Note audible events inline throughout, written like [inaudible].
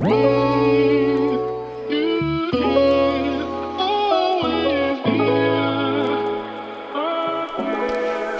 Whoa!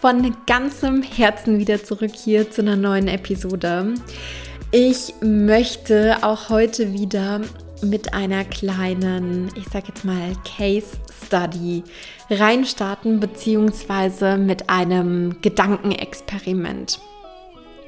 von ganzem Herzen wieder zurück hier zu einer neuen Episode. Ich möchte auch heute wieder mit einer kleinen, ich sag jetzt mal, Case Study reinstarten, beziehungsweise mit einem Gedankenexperiment.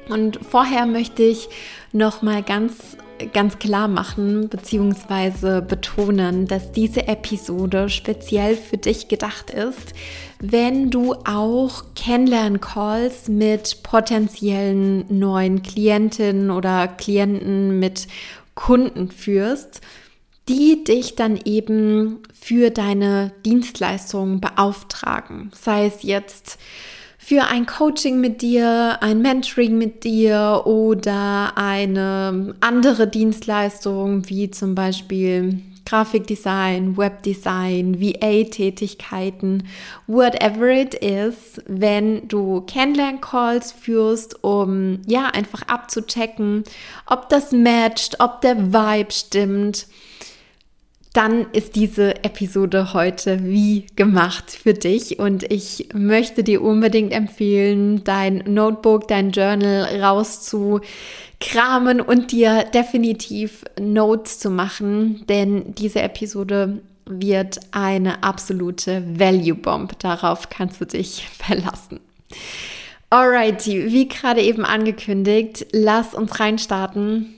Und vorher möchte ich noch mal ganz ganz klar machen bzw. betonen, dass diese Episode speziell für dich gedacht ist, wenn du auch Kennenlern-Calls mit potenziellen neuen Klientinnen oder Klienten mit Kunden führst, die dich dann eben für deine Dienstleistungen beauftragen. Sei es jetzt für ein Coaching mit dir, ein Mentoring mit dir oder eine andere Dienstleistung wie zum Beispiel Grafikdesign, Webdesign, VA-Tätigkeiten, whatever it is, wenn du Kennenlern-Calls führst, um ja einfach abzuchecken, ob das matcht, ob der Vibe stimmt dann ist diese Episode heute wie gemacht für dich und ich möchte dir unbedingt empfehlen, dein Notebook, dein Journal rauszukramen und dir definitiv Notes zu machen, denn diese Episode wird eine absolute Value Bomb. Darauf kannst du dich [laughs] verlassen. Alrighty, wie gerade eben angekündigt, lass uns reinstarten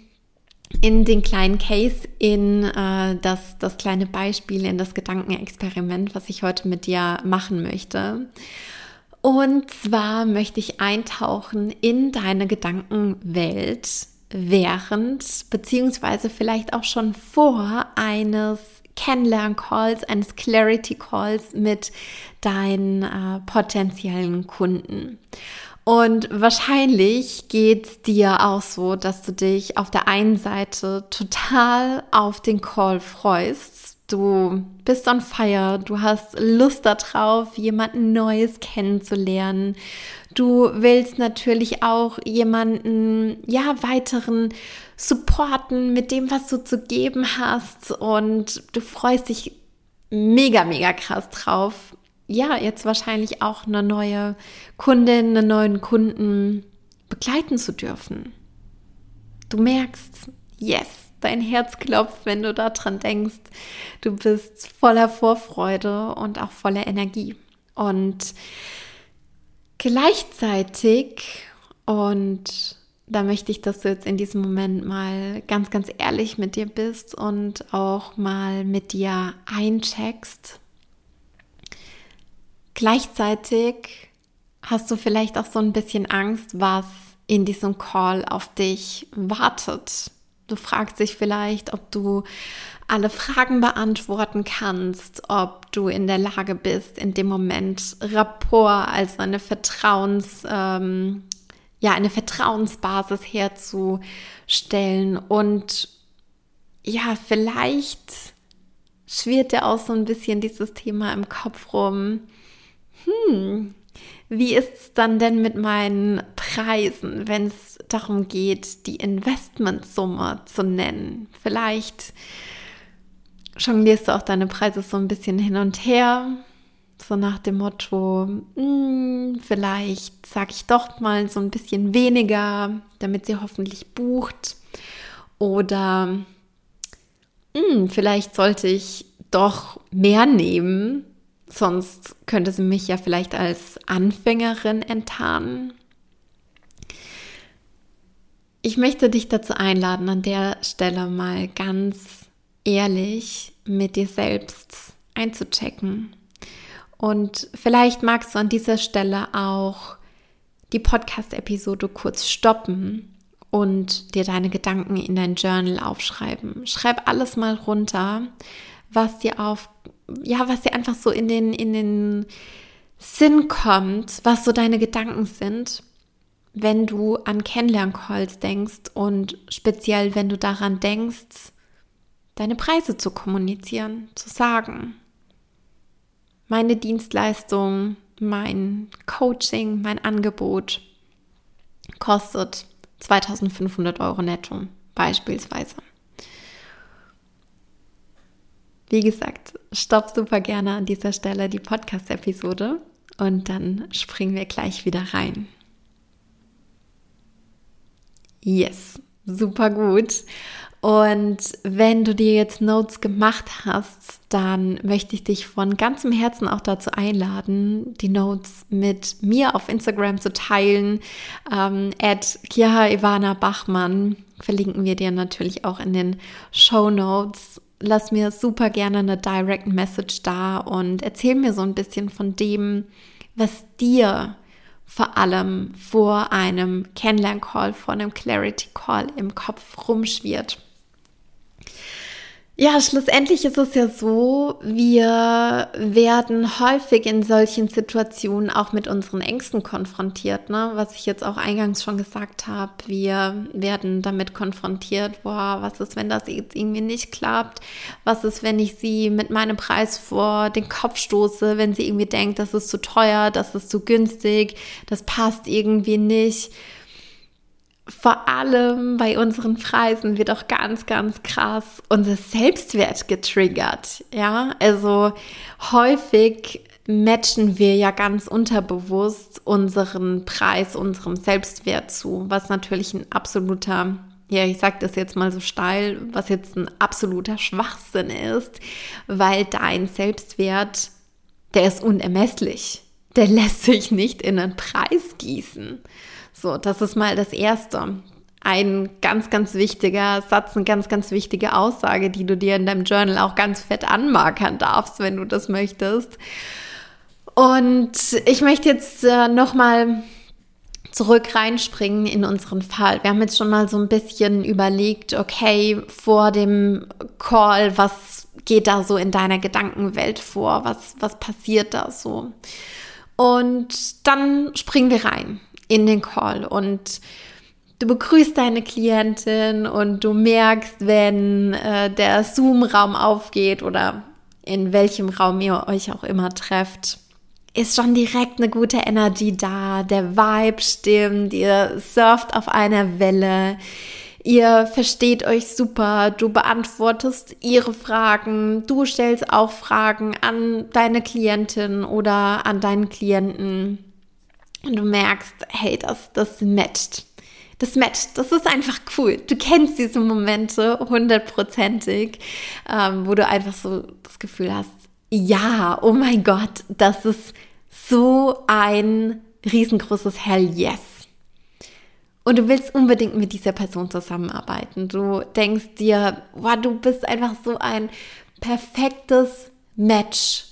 in den kleinen Case, in äh, das, das kleine Beispiel, in das Gedankenexperiment, was ich heute mit dir machen möchte. Und zwar möchte ich eintauchen in deine Gedankenwelt während, beziehungsweise vielleicht auch schon vor eines Kennenlern-Calls, eines Clarity-Calls mit deinen äh, potenziellen Kunden. Und wahrscheinlich geht es dir auch so, dass du dich auf der einen Seite total auf den Call freust. Du bist on fire, du hast Lust darauf, jemanden Neues kennenzulernen. Du willst natürlich auch jemanden, ja, weiteren supporten mit dem, was du zu geben hast. Und du freust dich mega, mega krass drauf, ja, jetzt wahrscheinlich auch eine neue Kundin, einen neuen Kunden begleiten zu dürfen. Du merkst, yes, dein Herz klopft, wenn du daran denkst. Du bist voller Vorfreude und auch voller Energie. Und gleichzeitig, und da möchte ich, dass du jetzt in diesem Moment mal ganz, ganz ehrlich mit dir bist und auch mal mit dir eincheckst, Gleichzeitig hast du vielleicht auch so ein bisschen Angst, was in diesem Call auf dich wartet. Du fragst dich vielleicht, ob du alle Fragen beantworten kannst, ob du in der Lage bist, in dem Moment Rapport, also eine Vertrauens, ähm, ja, eine Vertrauensbasis herzustellen und ja, vielleicht schwirrt dir auch so ein bisschen dieses Thema im Kopf rum hm, wie ist es dann denn mit meinen Preisen, wenn es darum geht, die Investmentsumme zu nennen? Vielleicht jonglierst du auch deine Preise so ein bisschen hin und her, so nach dem Motto, hm, vielleicht sage ich doch mal so ein bisschen weniger, damit sie hoffentlich bucht. Oder hm, vielleicht sollte ich doch mehr nehmen, Sonst könnte sie mich ja vielleicht als Anfängerin enttarnen. Ich möchte dich dazu einladen, an der Stelle mal ganz ehrlich mit dir selbst einzuchecken. Und vielleicht magst du an dieser Stelle auch die Podcast-Episode kurz stoppen und dir deine Gedanken in dein Journal aufschreiben. Schreib alles mal runter, was dir auf, ja, was dir einfach so in den, in den Sinn kommt, was so deine Gedanken sind, wenn du an Kennenlerncalls denkst und speziell, wenn du daran denkst, deine Preise zu kommunizieren, zu sagen. Meine Dienstleistung, mein Coaching, mein Angebot kostet 2500 Euro netto, beispielsweise. Wie gesagt, stopp super gerne an dieser Stelle die Podcast-Episode und dann springen wir gleich wieder rein. Yes, super gut. Und wenn du dir jetzt Notes gemacht hast, dann möchte ich dich von ganzem Herzen auch dazu einladen, die Notes mit mir auf Instagram zu teilen. Ähm, at Ivana Bachmann verlinken wir dir natürlich auch in den Show Notes. Lass mir super gerne eine Direct Message da und erzähl mir so ein bisschen von dem, was dir vor allem vor einem Kennenlern-Call, vor einem Clarity-Call im Kopf rumschwirrt. Ja, schlussendlich ist es ja so, wir werden häufig in solchen Situationen auch mit unseren Ängsten konfrontiert, ne? Was ich jetzt auch eingangs schon gesagt habe, wir werden damit konfrontiert, boah, was ist, wenn das jetzt irgendwie nicht klappt? Was ist, wenn ich sie mit meinem Preis vor den Kopf stoße, wenn sie irgendwie denkt, das ist zu teuer, das ist zu günstig, das passt irgendwie nicht? Vor allem bei unseren Preisen wird auch ganz, ganz krass unser Selbstwert getriggert. Ja, also häufig matchen wir ja ganz unterbewusst unseren Preis, unserem Selbstwert zu, was natürlich ein absoluter, ja, ich sage das jetzt mal so steil, was jetzt ein absoluter Schwachsinn ist, weil dein Selbstwert, der ist unermesslich. Der [laughs] lässt sich nicht in einen Preis gießen. So, das ist mal das Erste. Ein ganz, ganz wichtiger Satz, eine ganz, ganz wichtige Aussage, die du dir in deinem Journal auch ganz fett anmarkern darfst, wenn du das möchtest. Und ich möchte jetzt äh, nochmal zurück reinspringen in unseren Fall. Wir haben jetzt schon mal so ein bisschen überlegt, okay, vor dem Call, was geht da so in deiner Gedankenwelt vor? Was, was passiert da so? Und dann springen wir rein in den Call und du begrüßt deine Klientin und du merkst, wenn äh, der Zoom-Raum aufgeht oder in welchem Raum ihr euch auch immer trefft, ist schon direkt eine gute Energie da, der Vibe stimmt, ihr surft auf einer Welle, ihr versteht euch super, du beantwortest ihre Fragen, du stellst auch Fragen an deine Klientin oder an deinen Klienten und du merkst, hey, das, das matcht. Das matcht, das ist einfach cool. Du kennst diese Momente hundertprozentig, ähm, wo du einfach so das Gefühl hast, ja, oh mein Gott, das ist so ein riesengroßes Hell Yes. Und du willst unbedingt mit dieser Person zusammenarbeiten. Du denkst dir, wow, du bist einfach so ein perfektes Match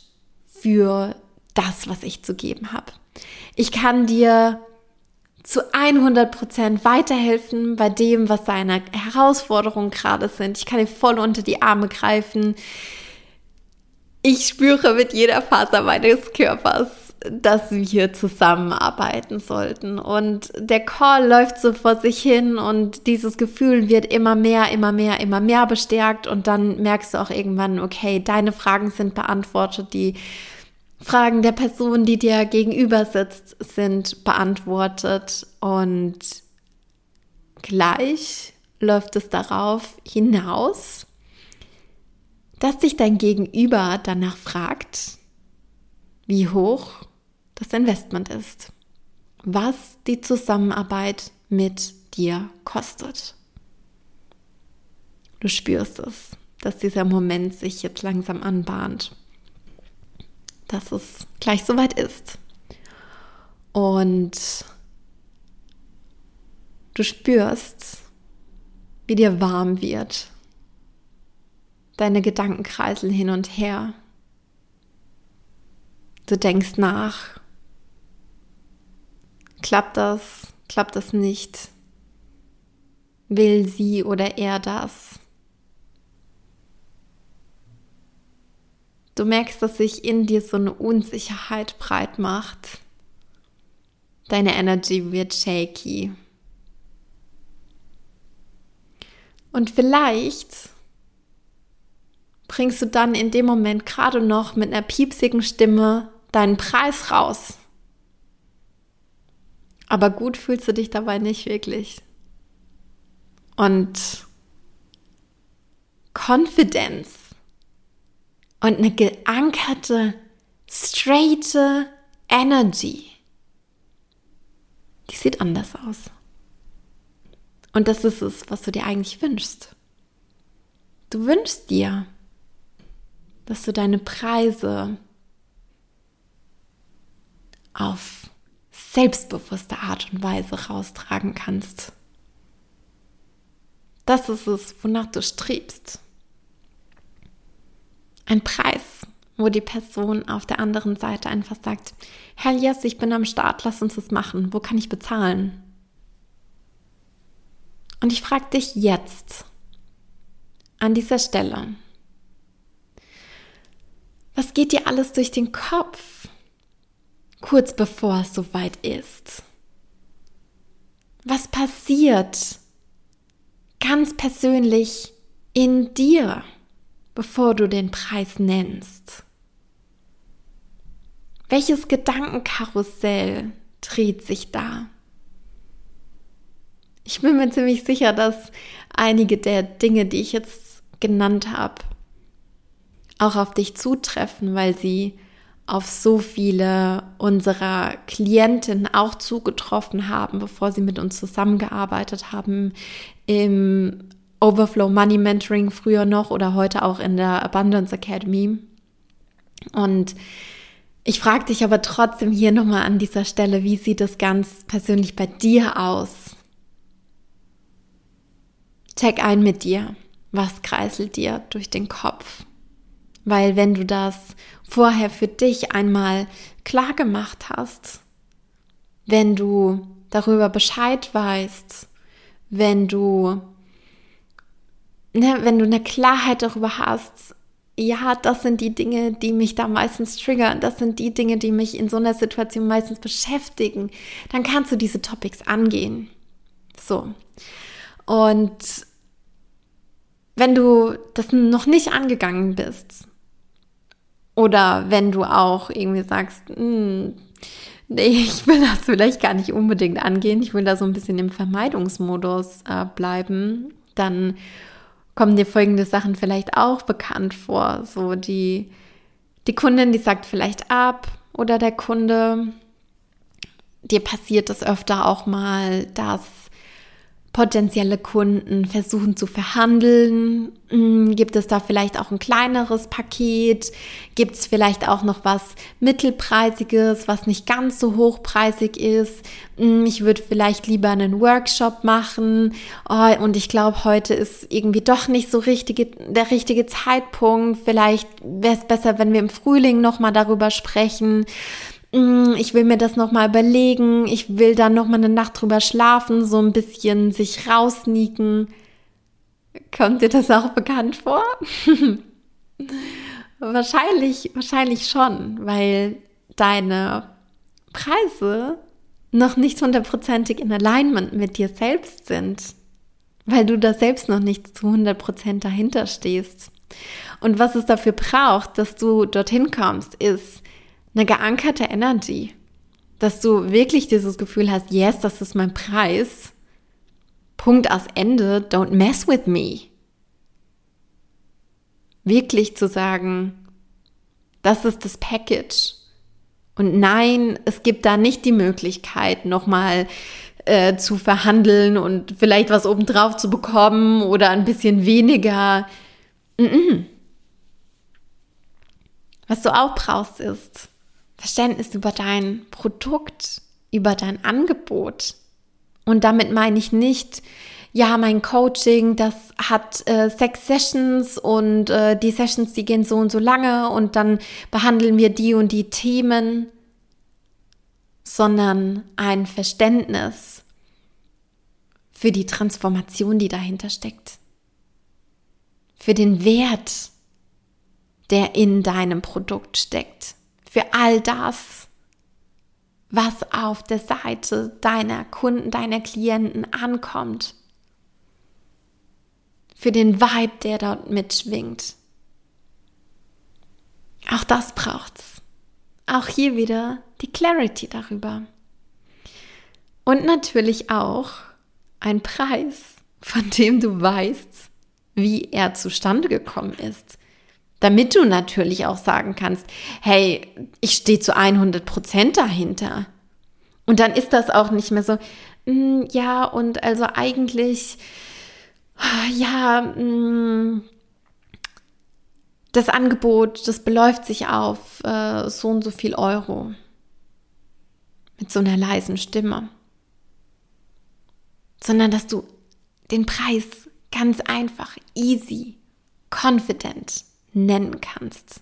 für das, was ich zu geben habe. Ich kann dir zu 100 Prozent weiterhelfen bei dem, was deine Herausforderungen gerade sind. Ich kann dir voll unter die Arme greifen. Ich spüre mit jeder Faser meines Körpers, dass wir zusammenarbeiten sollten. Und der Call läuft so vor sich hin und dieses Gefühl wird immer mehr, immer mehr, immer mehr bestärkt. Und dann merkst du auch irgendwann, okay, deine Fragen sind beantwortet, die Fragen der Person, die dir gegenüber sitzt, sind beantwortet und gleich läuft es darauf hinaus, dass dich dein Gegenüber danach fragt, wie hoch das Investment ist, was die Zusammenarbeit mit dir kostet. Du spürst es, dass dieser Moment sich jetzt langsam anbahnt dass es gleich soweit ist. Und du spürst, wie dir warm wird. Deine Gedanken kreiseln hin und her. Du denkst nach. Klappt das? Klappt das nicht? will sie oder er das? Du merkst, dass sich in dir so eine Unsicherheit breit macht. Deine Energy wird shaky. Und vielleicht bringst du dann in dem Moment gerade noch mit einer piepsigen Stimme deinen Preis raus. Aber gut fühlst du dich dabei nicht wirklich. Und Confidence und eine geankerte, straighte Energy, die sieht anders aus. Und das ist es, was du dir eigentlich wünschst. Du wünschst dir, dass du deine Preise auf selbstbewusste Art und Weise raustragen kannst. Das ist es, wonach du strebst. Ein Preis, wo die Person auf der anderen Seite einfach sagt, Herr yes, ich bin am Start, lass uns das machen. Wo kann ich bezahlen? Und ich frage dich jetzt an dieser Stelle, was geht dir alles durch den Kopf, kurz bevor es soweit ist? Was passiert ganz persönlich in dir, bevor du den Preis nennst? Welches Gedankenkarussell dreht sich da? Ich bin mir ziemlich sicher, dass einige der Dinge, die ich jetzt genannt habe, auch auf dich zutreffen, weil sie auf so viele unserer Klientinnen auch zugetroffen haben, bevor sie mit uns zusammengearbeitet haben im Overflow Money Mentoring früher noch oder heute auch in der Abundance Academy. Und ich frage dich aber trotzdem hier nochmal an dieser Stelle, wie sieht es ganz persönlich bei dir aus? Check ein mit dir. Was kreiselt dir durch den Kopf? Weil wenn du das vorher für dich einmal klar gemacht hast, wenn du darüber Bescheid weißt, wenn du, ne, wenn du eine Klarheit darüber hast, ja, das sind die Dinge, die mich da meistens triggern, das sind die Dinge, die mich in so einer Situation meistens beschäftigen, dann kannst du diese Topics angehen. So. Und wenn du das noch nicht angegangen bist, oder wenn du auch irgendwie sagst, hm, nee, ich will das vielleicht gar nicht unbedingt angehen, ich will da so ein bisschen im Vermeidungsmodus äh, bleiben, dann kommen dir folgende Sachen vielleicht auch bekannt vor. So die, die Kundin, die sagt vielleicht ab oder der Kunde, dir passiert es öfter auch mal, dass potenzielle Kunden versuchen zu verhandeln? Hm, gibt es da vielleicht auch ein kleineres Paket? Gibt es vielleicht auch noch was mittelpreisiges, was nicht ganz so hochpreisig ist? Hm, ich würde vielleicht lieber einen Workshop machen oh, und ich glaube, heute ist irgendwie doch nicht so richtige, der richtige Zeitpunkt. Vielleicht wäre es besser, wenn wir im Frühling nochmal darüber sprechen. Mm, ich will mir das nochmal überlegen, ich will dann nochmal eine Nacht drüber schlafen, so ein bisschen sich rausnieken. Kommt dir das auch bekannt vor? [laughs] wahrscheinlich, wahrscheinlich schon, weil deine Preise noch nicht hundertprozentig in Alignment mit dir selbst sind, weil du da selbst noch nicht zu 100% dahinter stehst. Und was es dafür braucht, dass du dorthin kommst, ist eine geankerte Energy, dass du wirklich dieses Gefühl hast, yes, das ist mein Preis. Punkt aus Ende, don't mess with me. Wirklich zu sagen, das ist das Package. Und nein, es gibt da nicht die Möglichkeit, nochmal äh, zu verhandeln und vielleicht was obendrauf zu bekommen oder ein bisschen weniger. Mm -mm. Was du auch brauchst, ist Verständnis über dein Produkt, über dein Angebot. Und damit meine ich nicht, ja, mein Coaching, das hat äh, sechs Sessions und äh, die Sessions, die gehen so und so lange und dann behandeln wir die und die Themen, sondern ein Verständnis für die Transformation, die dahinter steckt, für den Wert, der in deinem Produkt steckt, für all das, was auf der Seite deiner Kunden, deiner Klienten ankommt, für den Vibe, der dort mitschwingt. Auch das braucht's. Auch hier wieder die Clarity darüber. Und natürlich auch ein Preis, von dem du weißt, wie er zustande gekommen ist. Damit du natürlich auch sagen kannst, hey, ich stehe zu 100 Prozent dahinter. Und dann ist das auch nicht mehr so, mm, ja, und also eigentlich, ja, mm, das Angebot, das beläuft sich auf äh, so und so viel Euro. Mit so einer leisen Stimme. Sondern dass du den Preis ganz einfach, easy, confident nennen kannst.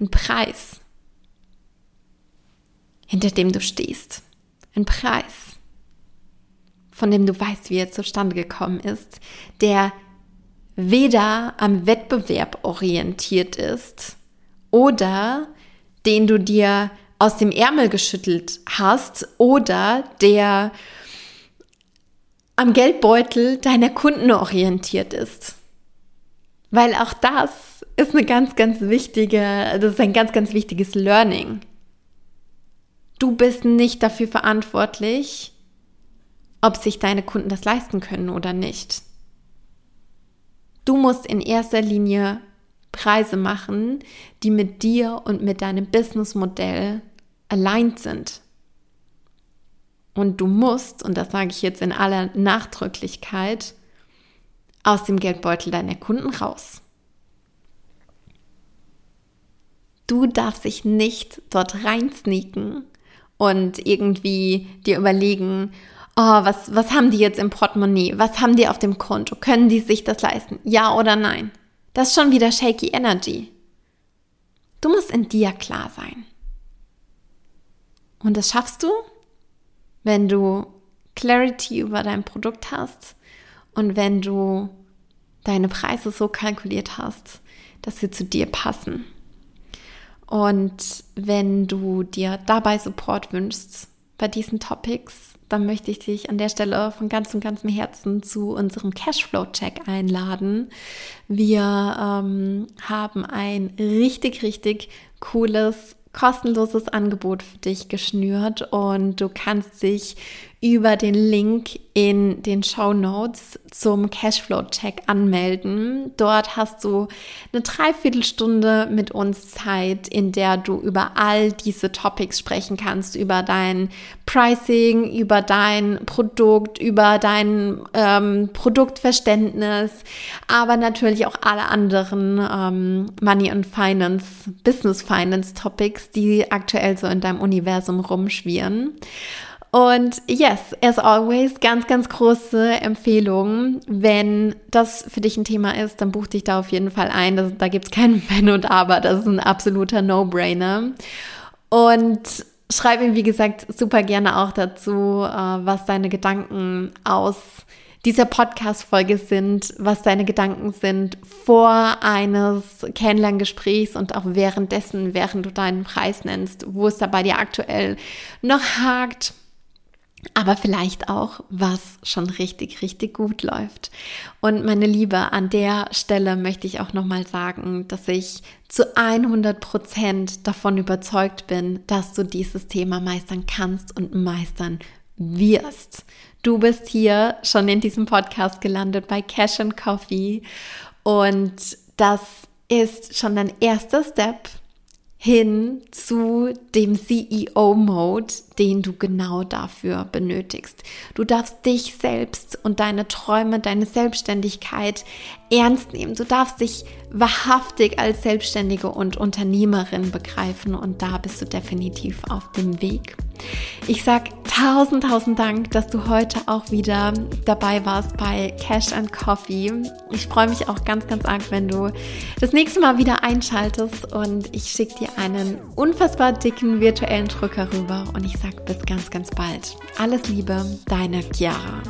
Ein Preis, hinter dem du stehst. Ein Preis, von dem du weißt, wie er zustande gekommen ist, der weder am Wettbewerb orientiert ist oder den du dir aus dem Ärmel geschüttelt hast oder der am Geldbeutel deiner Kunden orientiert ist. Weil auch das ist eine ganz, ganz wichtige, das ist ein ganz, ganz wichtiges Learning. Du bist nicht dafür verantwortlich, ob sich deine Kunden das leisten können oder nicht. Du musst in erster Linie Preise machen, die mit dir und mit deinem Businessmodell allein sind. Und du musst, und das sage ich jetzt in aller Nachdrücklichkeit, aus dem Geldbeutel deiner Kunden raus. Du darfst dich nicht dort reinsneaken und irgendwie dir überlegen, oh, was, was haben die jetzt im Portemonnaie? Was haben die auf dem Konto? Können die sich das leisten? Ja oder nein? Das ist schon wieder shaky energy. Du musst in dir klar sein. Und das schaffst du, wenn du Clarity über dein Produkt hast und wenn du deine Preise so kalkuliert hast, dass sie zu dir passen. Und wenn du dir dabei Support wünschst bei diesen Topics, dann möchte ich dich an der Stelle von ganzem, ganzem Herzen zu unserem Cashflow-Check einladen. Wir ähm, haben ein richtig, richtig cooles kostenloses Angebot für dich geschnürt und du kannst dich über den Link in den Show Notes zum Cashflow-Check anmelden. Dort hast du eine Dreiviertelstunde mit uns Zeit, in der du über all diese Topics sprechen kannst, über dein Pricing, über dein Produkt, über dein ähm, Produktverständnis, aber natürlich auch alle anderen ähm, Money and Finance, Business Finance Topics, die aktuell so in deinem Universum rumschwirren. Und yes, as always, ganz, ganz große Empfehlung. Wenn das für dich ein Thema ist, dann buch dich da auf jeden Fall ein. Das, da gibt es kein [laughs] Wenn und Aber. Das ist ein absoluter No-Brainer. Und schreib mir, wie gesagt, super gerne auch dazu, äh, was deine Gedanken aus dieser Podcast-Folge sind, was deine Gedanken sind vor eines Kennenlerngesprächs und auch währenddessen, während du deinen Preis nennst, wo es da bei dir aktuell noch hakt, aber vielleicht auch, was schon richtig, richtig gut läuft. Und meine Liebe, an der Stelle möchte ich auch nochmal sagen, dass ich zu 100 Prozent davon überzeugt bin, dass du dieses Thema meistern kannst und meistern wirst. Du bist hier schon in diesem Podcast gelandet bei Cash and Coffee und das ist schon dein erster Step hin zu dem CEO-Mode, den du genau dafür benötigst. Du darfst dich selbst und deine Träume, deine Selbstständigkeit ernst nehmen. Du darfst dich wahrhaftig als Selbstständige und Unternehmerin begreifen und da bist du definitiv auf dem Weg. Ich sag tausend, tausend Dank, dass du heute auch wieder dabei warst bei Cash and Coffee. Ich freue mich auch ganz, ganz arg, wenn du das nächste Mal wieder einschaltest und ich schicke dir einen unfassbar dicken virtuellen Drücker rüber und ich sag bis ganz, ganz bald. Alles Liebe, deine Chiara.